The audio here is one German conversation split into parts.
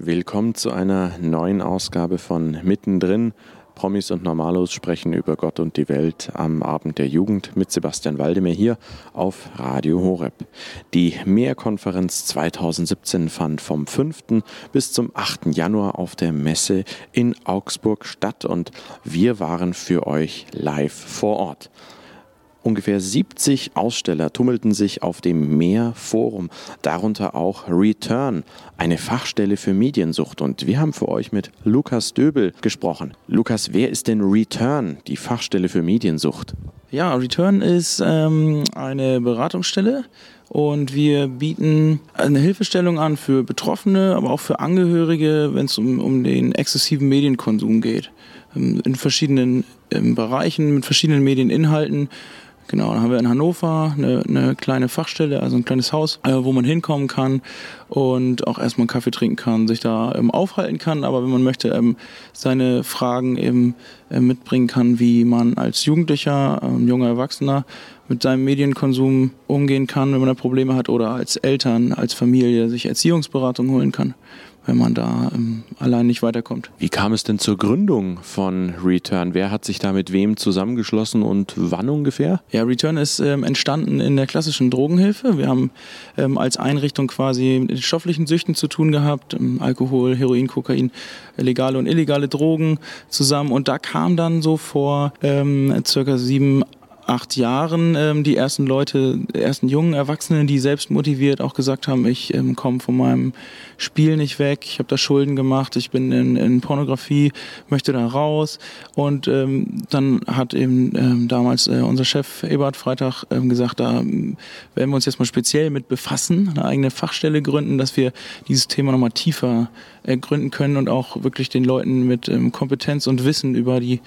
Willkommen zu einer neuen Ausgabe von Mittendrin. Promis und Normalos sprechen über Gott und die Welt am Abend der Jugend mit Sebastian Waldemar hier auf Radio Horeb. Die Mehrkonferenz 2017 fand vom 5. bis zum 8. Januar auf der Messe in Augsburg statt und wir waren für euch live vor Ort. Ungefähr 70 Aussteller tummelten sich auf dem Meer-Forum, darunter auch Return, eine Fachstelle für Mediensucht. Und wir haben für euch mit Lukas Döbel gesprochen. Lukas, wer ist denn Return, die Fachstelle für Mediensucht? Ja, Return ist ähm, eine Beratungsstelle und wir bieten eine Hilfestellung an für Betroffene, aber auch für Angehörige, wenn es um, um den exzessiven Medienkonsum geht. Ähm, in verschiedenen ähm, Bereichen, mit verschiedenen Medieninhalten Genau, dann haben wir in Hannover eine, eine kleine Fachstelle, also ein kleines Haus, äh, wo man hinkommen kann und auch erstmal einen Kaffee trinken kann, sich da ähm, aufhalten kann. Aber wenn man möchte, ähm, seine Fragen eben äh, mitbringen kann, wie man als Jugendlicher, ähm, junger Erwachsener mit seinem Medienkonsum umgehen kann, wenn man da Probleme hat, oder als Eltern, als Familie sich Erziehungsberatung holen kann wenn man da ähm, allein nicht weiterkommt. Wie kam es denn zur Gründung von Return? Wer hat sich da mit wem zusammengeschlossen und wann ungefähr? Ja, Return ist ähm, entstanden in der klassischen Drogenhilfe. Wir haben ähm, als Einrichtung quasi mit stofflichen Süchten zu tun gehabt, ähm, Alkohol, Heroin, Kokain, legale und illegale Drogen zusammen. Und da kam dann so vor ähm, circa sieben, acht Jahren ähm, die ersten Leute, ersten jungen Erwachsenen, die selbst motiviert auch gesagt haben, ich ähm, komme von meinem Spiel nicht weg, ich habe da Schulden gemacht, ich bin in, in Pornografie, möchte da raus. Und ähm, dann hat eben ähm, damals äh, unser Chef Ebert Freitag ähm, gesagt, da ähm, werden wir uns jetzt mal speziell mit befassen, eine eigene Fachstelle gründen, dass wir dieses Thema nochmal tiefer gründen können und auch wirklich den Leuten mit ähm, Kompetenz und Wissen über die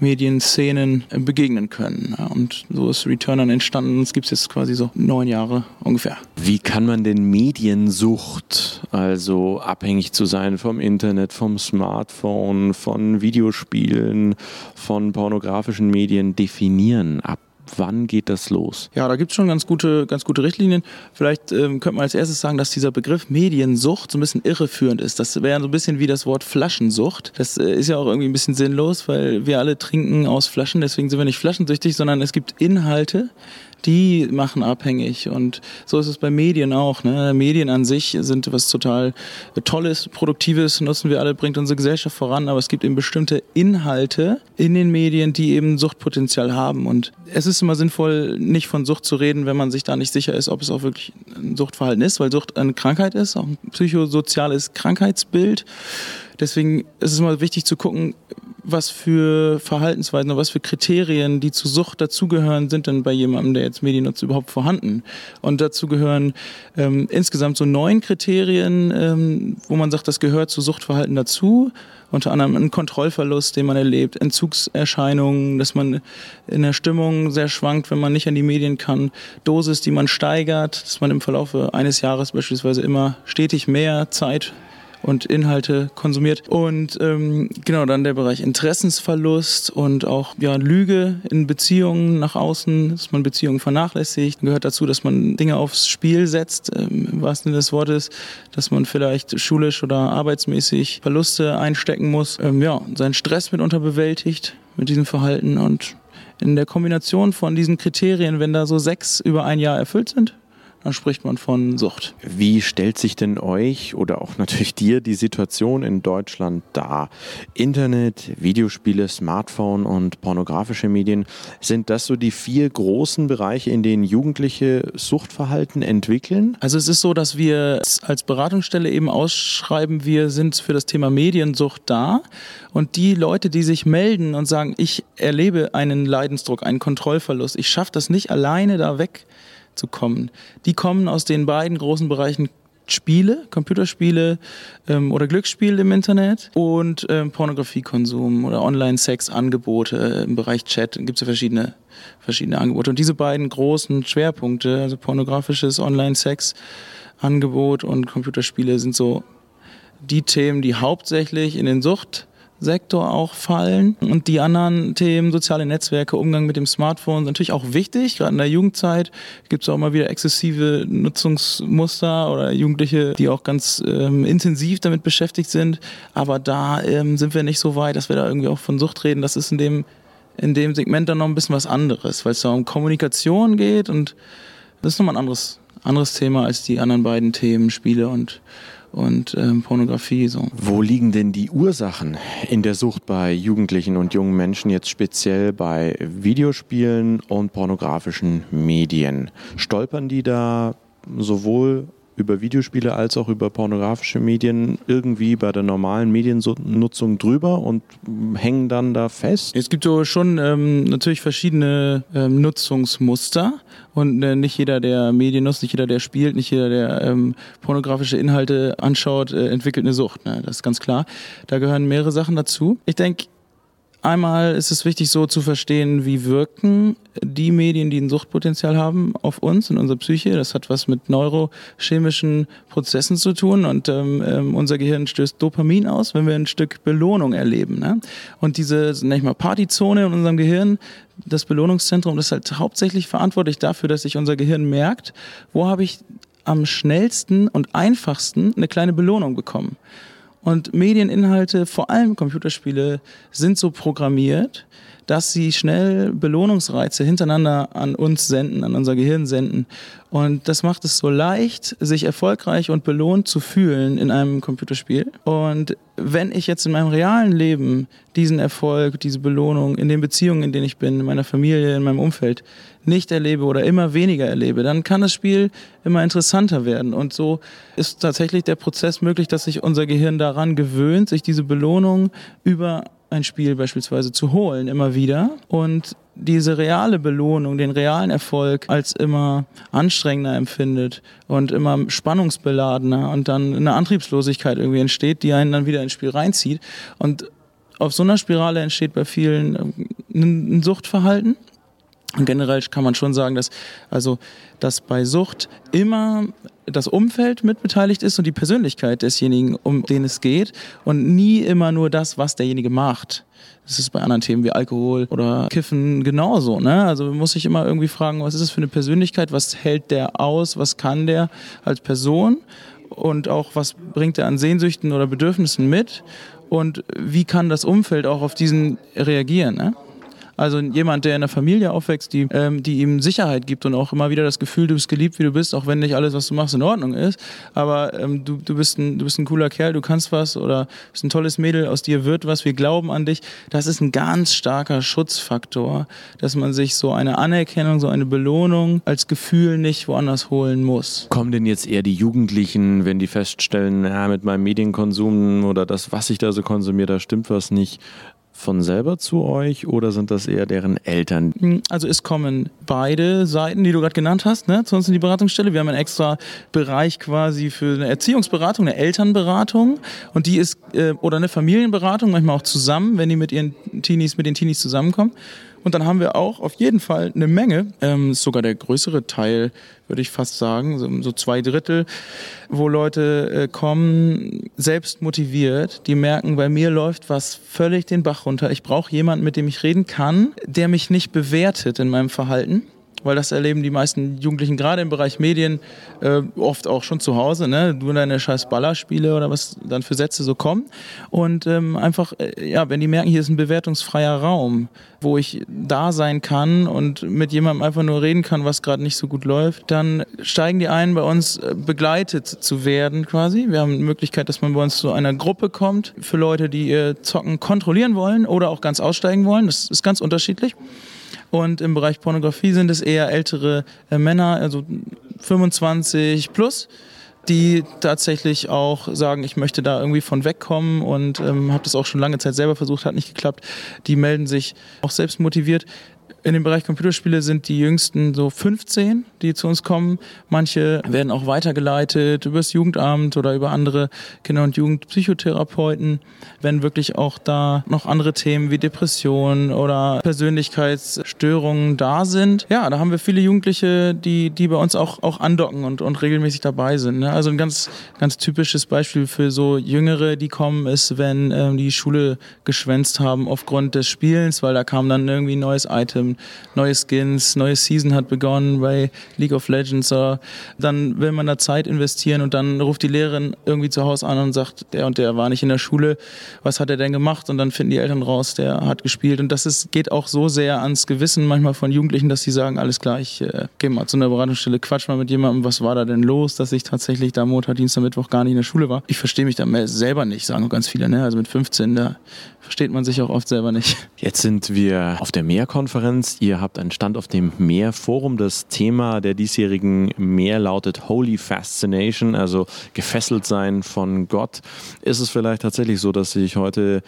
Medienszenen äh, begegnen können. Und so ist Return dann entstanden. Es gibt jetzt quasi so neun Jahre ungefähr. Wie kann man denn Mediensucht, also abhängig zu sein vom Internet, vom Smartphone, von Videospielen, von pornografischen Medien definieren? Ab wann geht das los? Ja, da gibt es schon ganz gute, ganz gute Richtlinien. Vielleicht ähm, könnte man als erstes sagen, dass dieser Begriff Mediensucht so ein bisschen irreführend ist. Das wäre so ein bisschen wie das Wort Flaschensucht. Das äh, ist ja auch irgendwie ein bisschen sinnlos, weil wir alle trinken aus Flaschen, deswegen sind wir nicht flaschensüchtig, sondern es gibt Inhalte, die machen abhängig. Und so ist es bei Medien auch. Ne? Medien an sich sind was total Tolles, Produktives, nutzen wir alle, bringt unsere Gesellschaft voran, aber es gibt eben bestimmte Inhalte in den Medien, die eben Suchtpotenzial haben. Und es ist immer sinnvoll, nicht von Sucht zu reden, wenn man sich da nicht sicher ist, ob es auch wirklich ein Suchtverhalten ist, weil Sucht eine Krankheit ist, auch ein psychosoziales Krankheitsbild. Deswegen ist es immer wichtig zu gucken, was für Verhaltensweisen oder was für Kriterien, die zu Sucht dazugehören, sind denn bei jemandem, der jetzt Medien nutzt, überhaupt vorhanden? Und dazu gehören ähm, insgesamt so neun Kriterien, ähm, wo man sagt, das gehört zu Suchtverhalten dazu. Unter anderem ein Kontrollverlust, den man erlebt, Entzugserscheinungen, dass man in der Stimmung sehr schwankt, wenn man nicht an die Medien kann, Dosis, die man steigert, dass man im Verlauf eines Jahres beispielsweise immer stetig mehr Zeit und Inhalte konsumiert. Und ähm, genau, dann der Bereich Interessensverlust und auch ja, Lüge in Beziehungen nach außen, dass man Beziehungen vernachlässigt. Gehört dazu, dass man Dinge aufs Spiel setzt, ähm, im wahrsten Sinne des Wortes, dass man vielleicht schulisch oder arbeitsmäßig Verluste einstecken muss. Ähm, ja, seinen Stress mitunter bewältigt mit diesem Verhalten und in der Kombination von diesen Kriterien, wenn da so sechs über ein Jahr erfüllt sind, dann spricht man von Sucht. Wie stellt sich denn euch oder auch natürlich dir die Situation in Deutschland dar? Internet, Videospiele, Smartphone und pornografische Medien, sind das so die vier großen Bereiche, in denen Jugendliche Suchtverhalten entwickeln? Also es ist so, dass wir als Beratungsstelle eben ausschreiben, wir sind für das Thema Mediensucht da und die Leute, die sich melden und sagen, ich erlebe einen Leidensdruck, einen Kontrollverlust, ich schaffe das nicht alleine da weg zu kommen. Die kommen aus den beiden großen Bereichen Spiele, Computerspiele ähm, oder Glücksspiele im Internet und ähm, Pornografiekonsum oder Online-Sex-Angebote im Bereich Chat. Gibt es ja verschiedene, verschiedene Angebote. Und diese beiden großen Schwerpunkte, also pornografisches Online-Sex-Angebot und Computerspiele, sind so die Themen, die hauptsächlich in den Sucht Sektor auch fallen. Und die anderen Themen, soziale Netzwerke, Umgang mit dem Smartphone, sind natürlich auch wichtig. Gerade in der Jugendzeit gibt es auch mal wieder exzessive Nutzungsmuster oder Jugendliche, die auch ganz ähm, intensiv damit beschäftigt sind. Aber da ähm, sind wir nicht so weit, dass wir da irgendwie auch von Sucht reden. Das ist in dem, in dem Segment dann noch ein bisschen was anderes, weil es da um Kommunikation geht und das ist nochmal ein anderes, anderes Thema als die anderen beiden Themen, Spiele und und ähm, Pornografie. So. Wo liegen denn die Ursachen in der Sucht bei Jugendlichen und jungen Menschen jetzt speziell bei Videospielen und pornografischen Medien? Stolpern die da sowohl über Videospiele als auch über pornografische Medien irgendwie bei der normalen Mediennutzung drüber und hängen dann da fest? Es gibt so schon ähm, natürlich verschiedene ähm, Nutzungsmuster und äh, nicht jeder, der Medien nutzt, nicht jeder, der spielt, nicht jeder, der ähm, pornografische Inhalte anschaut, äh, entwickelt eine Sucht. Ne? Das ist ganz klar. Da gehören mehrere Sachen dazu. Ich denke, Einmal ist es wichtig, so zu verstehen, wie wirken die Medien, die ein Suchtpotenzial haben, auf uns und unsere Psyche. Das hat was mit neurochemischen Prozessen zu tun und ähm, ähm, unser Gehirn stößt Dopamin aus, wenn wir ein Stück Belohnung erleben. Ne? Und diese, nenne ich mal, Partyzone in unserem Gehirn, das Belohnungszentrum, das ist halt hauptsächlich verantwortlich dafür, dass sich unser Gehirn merkt, wo habe ich am schnellsten und einfachsten eine kleine Belohnung bekommen. Und Medieninhalte, vor allem Computerspiele, sind so programmiert, dass sie schnell Belohnungsreize hintereinander an uns senden, an unser Gehirn senden. Und das macht es so leicht, sich erfolgreich und belohnt zu fühlen in einem Computerspiel. Und wenn ich jetzt in meinem realen Leben diesen Erfolg, diese Belohnung in den Beziehungen, in denen ich bin, in meiner Familie, in meinem Umfeld nicht erlebe oder immer weniger erlebe, dann kann das Spiel immer interessanter werden. Und so ist tatsächlich der Prozess möglich, dass sich unser Gehirn daran gewöhnt, sich diese Belohnung über ein Spiel beispielsweise zu holen, immer wieder. Und diese reale Belohnung, den realen Erfolg als immer anstrengender empfindet und immer spannungsbeladener und dann eine Antriebslosigkeit irgendwie entsteht, die einen dann wieder ins Spiel reinzieht. Und auf so einer Spirale entsteht bei vielen ähm, ein Suchtverhalten. Und generell kann man schon sagen, dass also dass bei Sucht immer das Umfeld mitbeteiligt ist und die Persönlichkeit desjenigen, um den es geht und nie immer nur das, was derjenige macht. Das ist bei anderen Themen wie Alkohol oder Kiffen genauso. Ne? Also man muss sich immer irgendwie fragen, was ist das für eine Persönlichkeit, was hält der aus, was kann der als Person und auch was bringt er an Sehnsüchten oder Bedürfnissen mit und wie kann das Umfeld auch auf diesen reagieren. Ne? Also jemand, der in einer Familie aufwächst, die, ähm, die ihm Sicherheit gibt und auch immer wieder das Gefühl, du bist geliebt, wie du bist, auch wenn nicht alles, was du machst, in Ordnung ist. Aber ähm, du, du, bist ein, du bist ein cooler Kerl, du kannst was oder bist ein tolles Mädel, aus dir wird was, wir glauben an dich. Das ist ein ganz starker Schutzfaktor, dass man sich so eine Anerkennung, so eine Belohnung als Gefühl nicht woanders holen muss. Kommen denn jetzt eher die Jugendlichen, wenn die feststellen, ja, mit meinem Medienkonsum oder das, was ich da so konsumiere, da stimmt was nicht, von selber zu euch oder sind das eher deren Eltern? Hm, also es kommen beide Seiten, die du gerade genannt hast, ne, zu uns in die Beratungsstelle. Wir haben einen extra Bereich quasi für eine Erziehungsberatung, eine Elternberatung und die ist äh, oder eine Familienberatung, manchmal auch zusammen, wenn die mit ihren Teenies, mit den Teenies zusammenkommen. Und dann haben wir auch auf jeden Fall eine Menge, ähm, sogar der größere Teil, würde ich fast sagen, so, so zwei Drittel, wo Leute äh, kommen, selbst motiviert, die merken, bei mir läuft was völlig den Bach runter. Ich brauche jemanden, mit dem ich reden kann, der mich nicht bewertet in meinem Verhalten weil das erleben die meisten Jugendlichen gerade im Bereich Medien äh, oft auch schon zu Hause, ne? Du deine scheiß Ballerspiele oder was dann für Sätze so kommen. Und ähm, einfach, äh, ja, wenn die merken, hier ist ein bewertungsfreier Raum, wo ich da sein kann und mit jemandem einfach nur reden kann, was gerade nicht so gut läuft, dann steigen die ein, bei uns äh, begleitet zu werden quasi. Wir haben die Möglichkeit, dass man bei uns zu einer Gruppe kommt für Leute, die ihr Zocken kontrollieren wollen oder auch ganz aussteigen wollen. Das ist ganz unterschiedlich. Und im Bereich Pornografie sind es eher ältere äh, Männer, also 25 plus, die tatsächlich auch sagen, ich möchte da irgendwie von wegkommen und ähm, habe das auch schon lange Zeit selber versucht, hat nicht geklappt. Die melden sich auch selbst motiviert. In dem Bereich Computerspiele sind die jüngsten so 15, die zu uns kommen. Manche werden auch weitergeleitet über das Jugendamt oder über andere Kinder- und Jugendpsychotherapeuten, wenn wirklich auch da noch andere Themen wie Depressionen oder Persönlichkeitsstörungen da sind. Ja, da haben wir viele Jugendliche, die, die bei uns auch, auch andocken und, und regelmäßig dabei sind. Ne? Also ein ganz, ganz typisches Beispiel für so Jüngere, die kommen, ist, wenn ähm, die Schule geschwänzt haben aufgrund des Spielens, weil da kam dann irgendwie ein neues Item neue Skins, neue Season hat begonnen bei League of Legends. Dann will man da Zeit investieren und dann ruft die Lehrerin irgendwie zu Hause an und sagt, der und der war nicht in der Schule, was hat er denn gemacht? Und dann finden die Eltern raus, der hat gespielt. Und das ist, geht auch so sehr ans Gewissen manchmal von Jugendlichen, dass sie sagen, alles klar, ich äh, gehe mal zu einer Beratungsstelle, quatsch mal mit jemandem, was war da denn los, dass ich tatsächlich da Montag, Dienstag, Mittwoch gar nicht in der Schule war. Ich verstehe mich da selber nicht, sagen ganz viele. Ne? Also mit 15, da versteht man sich auch oft selber nicht. Jetzt sind wir auf der Mehrkonferenz. Ihr habt einen Stand auf dem Mehrforum. Das Thema der diesjährigen Meer lautet Holy Fascination, also gefesselt sein von Gott. Ist es vielleicht tatsächlich so, dass sich heute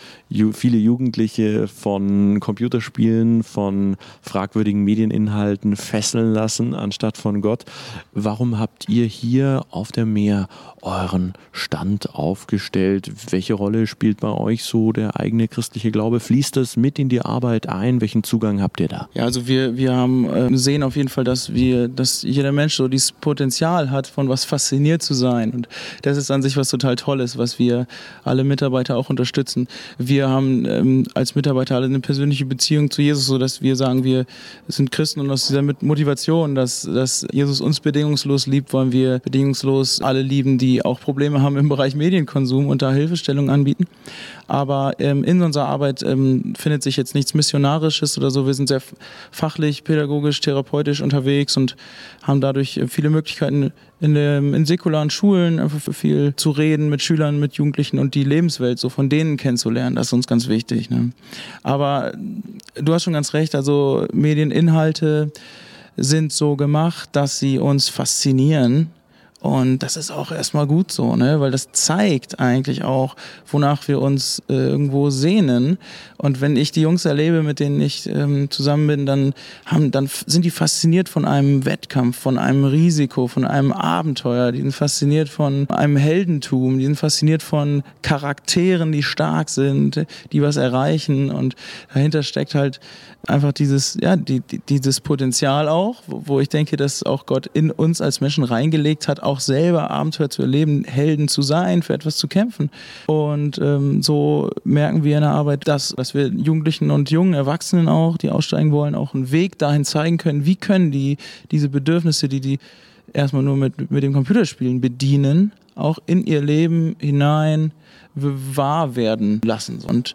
viele Jugendliche von Computerspielen, von fragwürdigen Medieninhalten fesseln lassen, anstatt von Gott? Warum habt ihr hier auf der Meer euren Stand aufgestellt? Welche Rolle spielt bei euch so der eigene christliche Glaube? Fließt das mit in die Arbeit ein? Welchen Zugang habt ihr da? Ja, also wir, wir haben, äh, sehen auf jeden Fall, dass wir, dass jeder Mensch so dieses Potenzial hat, von was fasziniert zu sein. Und das ist an sich was total Tolles, was wir alle Mitarbeiter auch unterstützen. Wir haben ähm, als Mitarbeiter alle eine persönliche Beziehung zu Jesus, so dass wir sagen, wir sind Christen und aus dieser Motivation, dass, dass Jesus uns bedingungslos liebt, wollen wir bedingungslos alle lieben, die auch Probleme haben im Bereich Medienkonsum und da Hilfestellung anbieten. Aber ähm, in unserer Arbeit ähm, findet sich jetzt nichts Missionarisches oder so. Wir sind sehr fachlich, pädagogisch, therapeutisch unterwegs und haben dadurch viele Möglichkeiten in, der, in säkularen Schulen einfach viel zu reden mit Schülern, mit Jugendlichen und die Lebenswelt so von denen kennenzulernen. Das ist uns ganz wichtig. Ne? Aber du hast schon ganz recht. Also Medieninhalte sind so gemacht, dass sie uns faszinieren und das ist auch erstmal gut so, ne? weil das zeigt eigentlich auch, wonach wir uns äh, irgendwo sehnen. Und wenn ich die Jungs erlebe, mit denen ich ähm, zusammen bin, dann, haben, dann sind die fasziniert von einem Wettkampf, von einem Risiko, von einem Abenteuer. Die sind fasziniert von einem Heldentum. Die sind fasziniert von Charakteren, die stark sind, die was erreichen. Und dahinter steckt halt einfach dieses, ja, die, die, dieses Potenzial auch, wo, wo ich denke, dass auch Gott in uns als Menschen reingelegt hat, auch selber Abenteuer zu erleben, Helden zu sein, für etwas zu kämpfen. Und ähm, so merken wir in der Arbeit, dass, dass wir Jugendlichen und jungen Erwachsenen auch, die aussteigen wollen, auch einen Weg dahin zeigen können, wie können die diese Bedürfnisse, die die erstmal nur mit, mit dem Computerspielen bedienen, auch in ihr Leben hinein wahr werden lassen. Und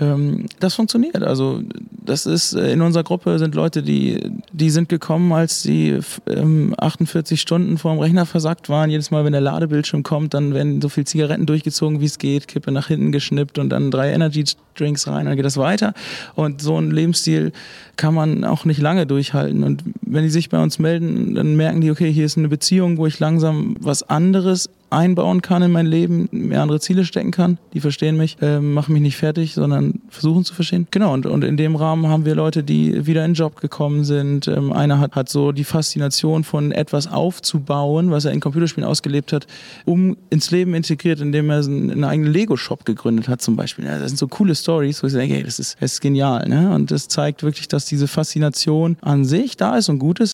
ähm, das funktioniert. Also das ist äh, in unserer Gruppe sind Leute, die die sind gekommen, als sie ähm, 48 Stunden vor dem Rechner versackt waren. Jedes Mal, wenn der Ladebildschirm kommt, dann werden so viel Zigaretten durchgezogen, wie es geht, Kippe nach hinten geschnippt und dann drei Energy Drinks rein, dann geht das weiter. Und so ein Lebensstil kann man auch nicht lange durchhalten. Und wenn die sich bei uns melden, dann merken die, okay, hier ist eine Beziehung, wo ich langsam was anderes einbauen kann in mein Leben, mehr andere Ziele stecken kann. Die verstehen mich, äh, machen mich nicht fertig, sondern versuchen zu verstehen. Genau, und, und in dem Rahmen haben wir Leute, die wieder in den Job gekommen sind. Ähm, einer hat, hat so die Faszination von etwas aufzubauen, was er in Computerspielen ausgelebt hat, um ins Leben integriert, indem er einen, einen eigenen Lego-Shop gegründet hat zum Beispiel. Ja, das sind so coole Stories, wo ich denke, hey, das ist, das ist genial. Ne? Und das zeigt wirklich, dass diese Faszination an sich da ist und gut ist.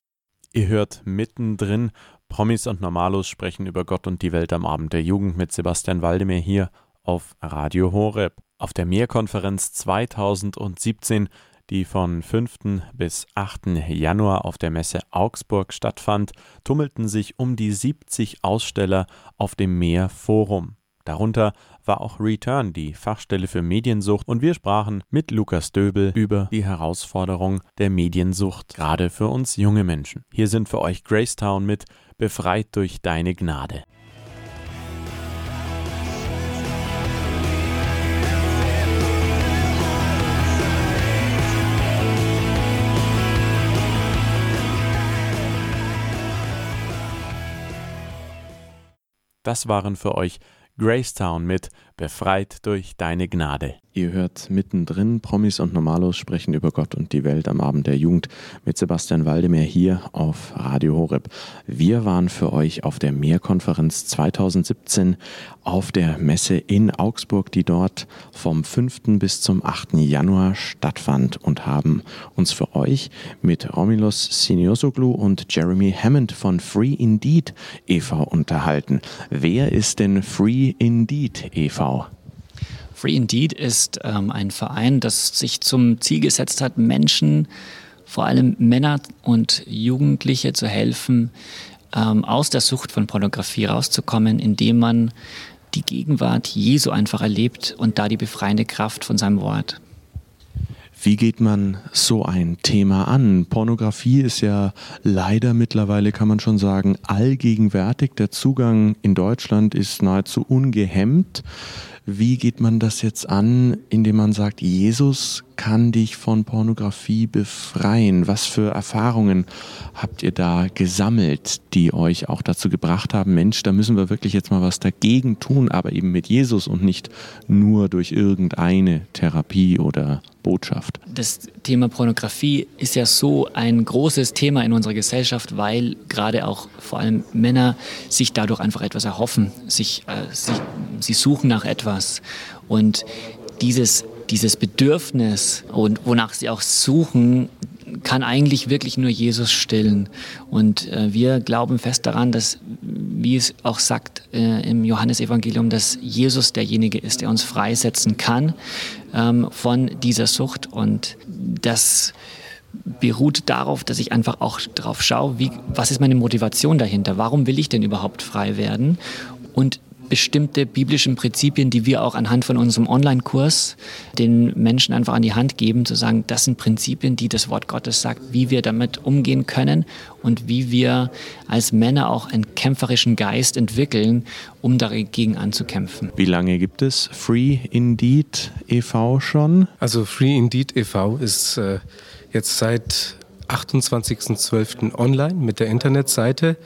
Ihr hört mittendrin Promis und Normalos sprechen über Gott und die Welt am Abend der Jugend mit Sebastian Waldemir hier auf Radio Horeb. Auf der Mehrkonferenz 2017, die von 5. bis 8. Januar auf der Messe Augsburg stattfand, tummelten sich um die 70 Aussteller auf dem Meerforum. Darunter war auch Return, die Fachstelle für Mediensucht, und wir sprachen mit Lukas Döbel über die Herausforderung der Mediensucht, gerade für uns junge Menschen. Hier sind für euch Gracetown mit Befreit durch deine Gnade. Das waren für euch Gracetown mit befreit durch deine Gnade. Ihr hört mittendrin Promis und Normalos sprechen über Gott und die Welt am Abend der Jugend mit Sebastian Waldemar hier auf Radio Horeb. Wir waren für euch auf der Mehrkonferenz 2017 auf der Messe in Augsburg, die dort vom 5. bis zum 8. Januar stattfand und haben uns für euch mit Romulus Siniosoglu und Jeremy Hammond von Free Indeed e.V. unterhalten. Wer ist denn Free Indeed e.V.? Free Indeed ist ähm, ein Verein, das sich zum Ziel gesetzt hat, Menschen, vor allem Männer und Jugendliche zu helfen, ähm, aus der Sucht von Pornografie rauszukommen, indem man die Gegenwart Jesu einfach erlebt und da die befreiende Kraft von seinem Wort. Wie geht man so ein Thema an? Pornografie ist ja leider mittlerweile, kann man schon sagen, allgegenwärtig. Der Zugang in Deutschland ist nahezu ungehemmt. Wie geht man das jetzt an, indem man sagt, Jesus kann dich von Pornografie befreien? Was für Erfahrungen habt ihr da gesammelt, die euch auch dazu gebracht haben, Mensch, da müssen wir wirklich jetzt mal was dagegen tun, aber eben mit Jesus und nicht nur durch irgendeine Therapie oder Botschaft? Das Thema Pornografie ist ja so ein großes Thema in unserer Gesellschaft, weil gerade auch vor allem Männer sich dadurch einfach etwas erhoffen, sich, äh, sich, sie suchen nach etwas und dieses dieses Bedürfnis und wonach sie auch suchen, kann eigentlich wirklich nur Jesus stillen. Und äh, wir glauben fest daran, dass, wie es auch sagt äh, im Johannesevangelium, dass Jesus derjenige ist, der uns freisetzen kann ähm, von dieser Sucht. Und das beruht darauf, dass ich einfach auch darauf schaue, wie, was ist meine Motivation dahinter? Warum will ich denn überhaupt frei werden? Und bestimmte biblischen Prinzipien, die wir auch anhand von unserem Online-Kurs den Menschen einfach an die Hand geben, zu sagen, das sind Prinzipien, die das Wort Gottes sagt, wie wir damit umgehen können und wie wir als Männer auch einen kämpferischen Geist entwickeln, um dagegen anzukämpfen. Wie lange gibt es Free Indeed e.V. schon? Also Free Indeed e.V. ist äh, jetzt seit 28.12. online mit der Internetseite.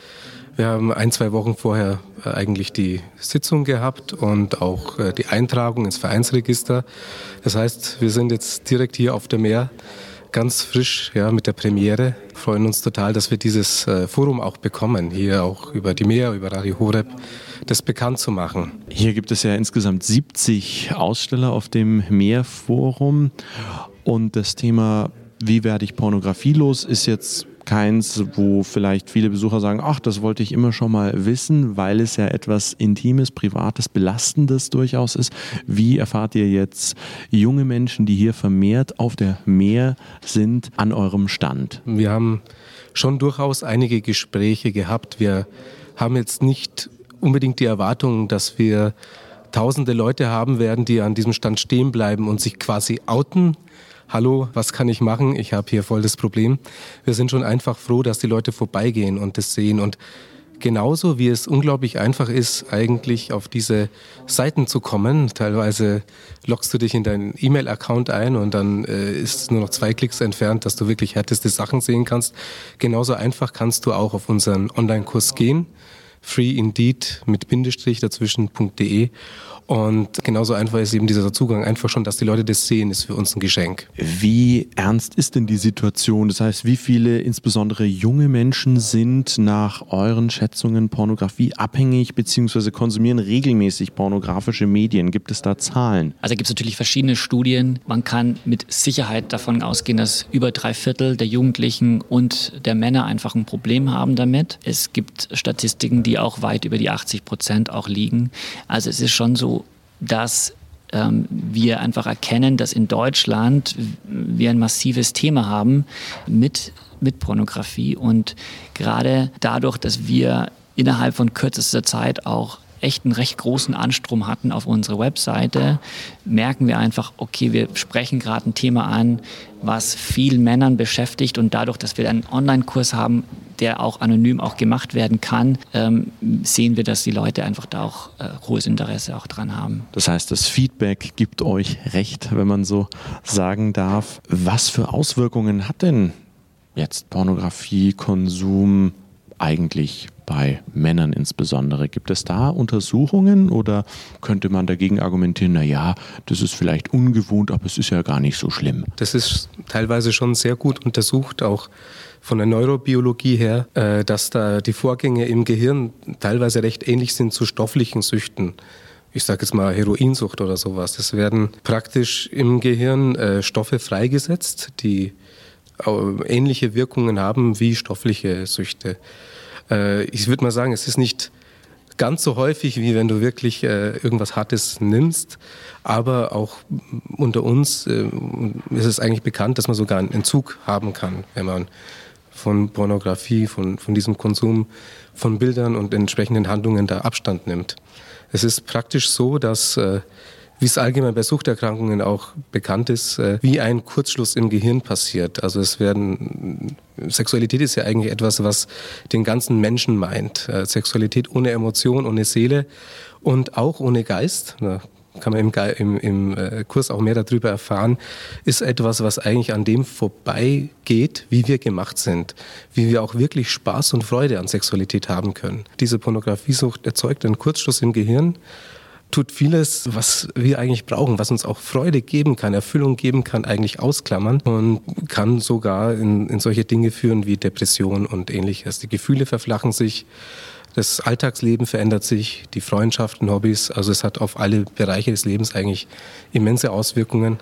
Wir haben ein, zwei Wochen vorher äh, eigentlich die Sitzung gehabt und auch äh, die Eintragung ins Vereinsregister. Das heißt, wir sind jetzt direkt hier auf dem Meer ganz frisch ja, mit der Premiere. Wir freuen uns total, dass wir dieses äh, Forum auch bekommen, hier auch über die Meer, über Radio Horeb, das bekannt zu machen. Hier gibt es ja insgesamt 70 Aussteller auf dem Meerforum und das Thema, wie werde ich pornografielos, ist jetzt keins, wo vielleicht viele Besucher sagen, ach, das wollte ich immer schon mal wissen, weil es ja etwas Intimes, Privates, Belastendes durchaus ist. Wie erfahrt ihr jetzt junge Menschen, die hier vermehrt auf der Meer sind, an eurem Stand? Wir haben schon durchaus einige Gespräche gehabt. Wir haben jetzt nicht unbedingt die Erwartung, dass wir tausende Leute haben werden, die an diesem Stand stehen bleiben und sich quasi outen hallo, was kann ich machen? Ich habe hier voll das Problem. Wir sind schon einfach froh, dass die Leute vorbeigehen und das sehen. Und genauso wie es unglaublich einfach ist, eigentlich auf diese Seiten zu kommen. Teilweise loggst du dich in deinen E-Mail-Account ein und dann äh, ist nur noch zwei Klicks entfernt, dass du wirklich härteste Sachen sehen kannst. Genauso einfach kannst du auch auf unseren Online-Kurs gehen. Free Indeed mit Bindestrich dazwischen.de und genauso einfach ist eben dieser Zugang. Einfach schon, dass die Leute das sehen, ist für uns ein Geschenk. Wie ernst ist denn die Situation? Das heißt, wie viele insbesondere junge Menschen sind nach euren Schätzungen Pornografie abhängig bzw. konsumieren regelmäßig pornografische Medien? Gibt es da Zahlen? Also gibt es natürlich verschiedene Studien. Man kann mit Sicherheit davon ausgehen, dass über drei Viertel der Jugendlichen und der Männer einfach ein Problem haben damit. Es gibt Statistiken, die auch weit über die 80 Prozent auch liegen. Also es ist schon so, dass ähm, wir einfach erkennen, dass in Deutschland wir ein massives Thema haben mit, mit Pornografie und gerade dadurch, dass wir innerhalb von kürzester Zeit auch echt einen recht großen Anstrom hatten auf unsere Webseite, merken wir einfach, okay, wir sprechen gerade ein Thema an, was vielen Männern beschäftigt und dadurch, dass wir einen Online-Kurs haben, der auch anonym auch gemacht werden kann, ähm, sehen wir, dass die Leute einfach da auch äh, hohes Interesse auch dran haben. Das heißt, das Feedback gibt euch recht, wenn man so sagen darf. Was für Auswirkungen hat denn jetzt Pornografiekonsum eigentlich bei Männern insbesondere? Gibt es da Untersuchungen oder könnte man dagegen argumentieren, naja, das ist vielleicht ungewohnt, aber es ist ja gar nicht so schlimm? Das ist teilweise schon sehr gut untersucht, auch von der Neurobiologie her, äh, dass da die Vorgänge im Gehirn teilweise recht ähnlich sind zu stofflichen Süchten ich sage jetzt mal Heroinsucht oder sowas. Es werden praktisch im Gehirn äh, Stoffe freigesetzt, die ähnliche Wirkungen haben wie stoffliche Süchte. Äh, ich würde mal sagen, es ist nicht ganz so häufig, wie wenn du wirklich äh, irgendwas Hartes nimmst. Aber auch unter uns äh, ist es eigentlich bekannt, dass man sogar einen Entzug haben kann, wenn man von Pornografie, von, von diesem Konsum von Bildern und entsprechenden Handlungen da Abstand nimmt. Es ist praktisch so, dass wie es allgemein bei Suchterkrankungen auch bekannt ist, äh, wie ein Kurzschluss im Gehirn passiert. Also es werden Sexualität ist ja eigentlich etwas, was den ganzen Menschen meint. Äh, Sexualität ohne Emotion, ohne Seele und auch ohne Geist. Da kann man im, im, im äh, Kurs auch mehr darüber erfahren, ist etwas, was eigentlich an dem vorbeigeht, wie wir gemacht sind, wie wir auch wirklich Spaß und Freude an Sexualität haben können. Diese Pornografiesucht erzeugt einen Kurzschluss im Gehirn tut vieles, was wir eigentlich brauchen, was uns auch Freude geben kann, Erfüllung geben kann, eigentlich ausklammern und kann sogar in, in solche Dinge führen wie Depression und ähnliches. Die Gefühle verflachen sich, das Alltagsleben verändert sich, die Freundschaften, Hobbys, also es hat auf alle Bereiche des Lebens eigentlich immense Auswirkungen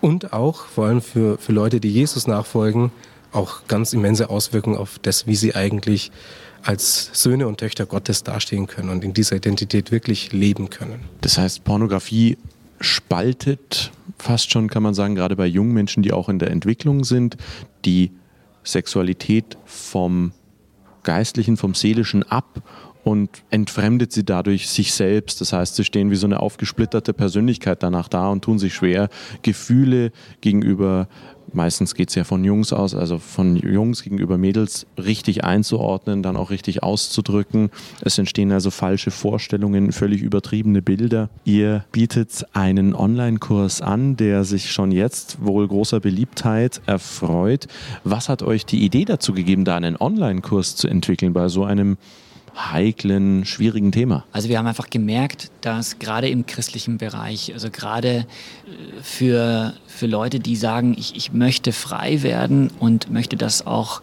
und auch vor allem für, für Leute, die Jesus nachfolgen, auch ganz immense Auswirkungen auf das, wie sie eigentlich als Söhne und Töchter Gottes dastehen können und in dieser Identität wirklich leben können. Das heißt, Pornografie spaltet fast schon, kann man sagen, gerade bei jungen Menschen, die auch in der Entwicklung sind, die Sexualität vom Geistlichen, vom Seelischen ab und entfremdet sie dadurch sich selbst. Das heißt, sie stehen wie so eine aufgesplitterte Persönlichkeit danach da und tun sich schwer, Gefühle gegenüber meistens geht es ja von Jungs aus, also von Jungs gegenüber Mädels richtig einzuordnen, dann auch richtig auszudrücken. Es entstehen also falsche Vorstellungen, völlig übertriebene Bilder. Ihr bietet einen Online-Kurs an, der sich schon jetzt wohl großer Beliebtheit erfreut. Was hat euch die Idee dazu gegeben, da einen Online-Kurs zu entwickeln bei so einem heiklen, schwierigen Thema? Also wir haben einfach gemerkt, dass gerade im christlichen Bereich, also gerade äh, für, für Leute, die sagen, ich, ich möchte frei werden und möchte das auch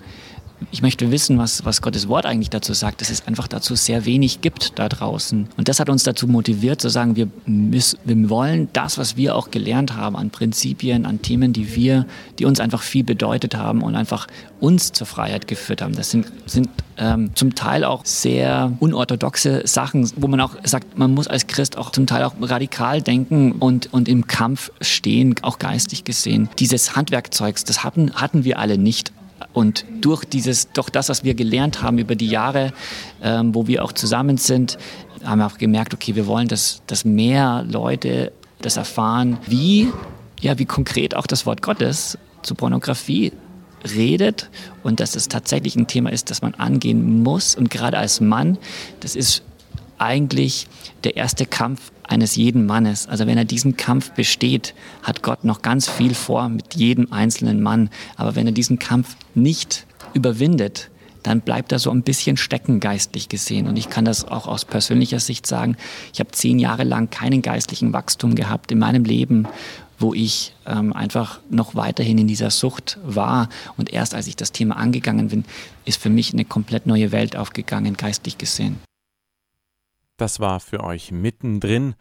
ich möchte wissen, was, was Gottes Wort eigentlich dazu sagt, dass es einfach dazu sehr wenig gibt da draußen. Und das hat uns dazu motiviert zu sagen, wir, müssen, wir wollen das, was wir auch gelernt haben an Prinzipien, an Themen, die wir, die uns einfach viel bedeutet haben und einfach uns zur Freiheit geführt haben. Das sind, sind ähm, zum Teil auch sehr unorthodoxe Sachen, wo man auch sagt, man muss als Christ auch zum Teil auch radikal denken und, und im Kampf stehen, auch geistig gesehen. Dieses Handwerkzeugs, das hatten, hatten wir alle nicht. Und durch dieses, durch das, was wir gelernt haben über die Jahre, ähm, wo wir auch zusammen sind, haben wir auch gemerkt, okay, wir wollen, dass, dass mehr Leute das erfahren, wie, ja, wie konkret auch das Wort Gottes zur Pornografie redet und dass es tatsächlich ein Thema ist, das man angehen muss. Und gerade als Mann, das ist eigentlich der erste Kampf eines jeden Mannes. Also wenn er diesen Kampf besteht, hat Gott noch ganz viel vor mit jedem einzelnen Mann. Aber wenn er diesen Kampf nicht überwindet, dann bleibt er so ein bisschen stecken geistlich gesehen. Und ich kann das auch aus persönlicher Sicht sagen. Ich habe zehn Jahre lang keinen geistlichen Wachstum gehabt in meinem Leben, wo ich ähm, einfach noch weiterhin in dieser Sucht war. Und erst als ich das Thema angegangen bin, ist für mich eine komplett neue Welt aufgegangen, geistlich gesehen. Das war für euch mittendrin.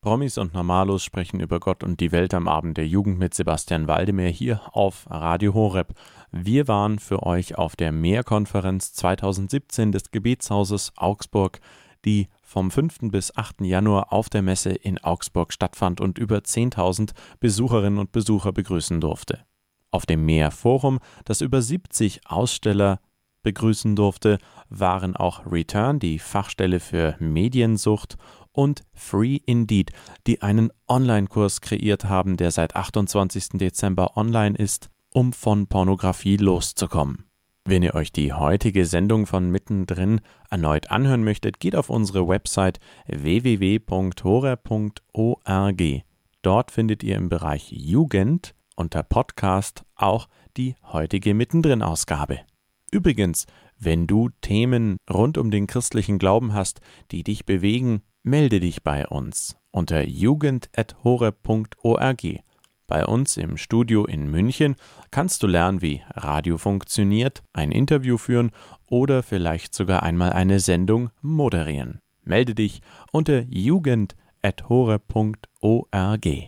Promis und Normalos sprechen über Gott und die Welt am Abend der Jugend mit Sebastian Waldemar hier auf Radio Horeb. Wir waren für euch auf der Mehrkonferenz 2017 des Gebetshauses Augsburg, die vom 5. bis 8. Januar auf der Messe in Augsburg stattfand und über 10.000 Besucherinnen und Besucher begrüßen durfte. Auf dem Mehrforum, das über 70 Aussteller begrüßen durfte, waren auch Return, die Fachstelle für Mediensucht, und Free Indeed, die einen Online-Kurs kreiert haben, der seit 28. Dezember online ist, um von Pornografie loszukommen. Wenn ihr euch die heutige Sendung von Mittendrin erneut anhören möchtet, geht auf unsere Website www.hore.org. Dort findet ihr im Bereich Jugend unter Podcast auch die heutige Mittendrin-Ausgabe. Übrigens, wenn du Themen rund um den christlichen Glauben hast, die dich bewegen, melde dich bei uns unter jugend.hore.org. Bei uns im Studio in München kannst du lernen, wie Radio funktioniert, ein Interview führen oder vielleicht sogar einmal eine Sendung moderieren. Melde dich unter jugend.hore.org.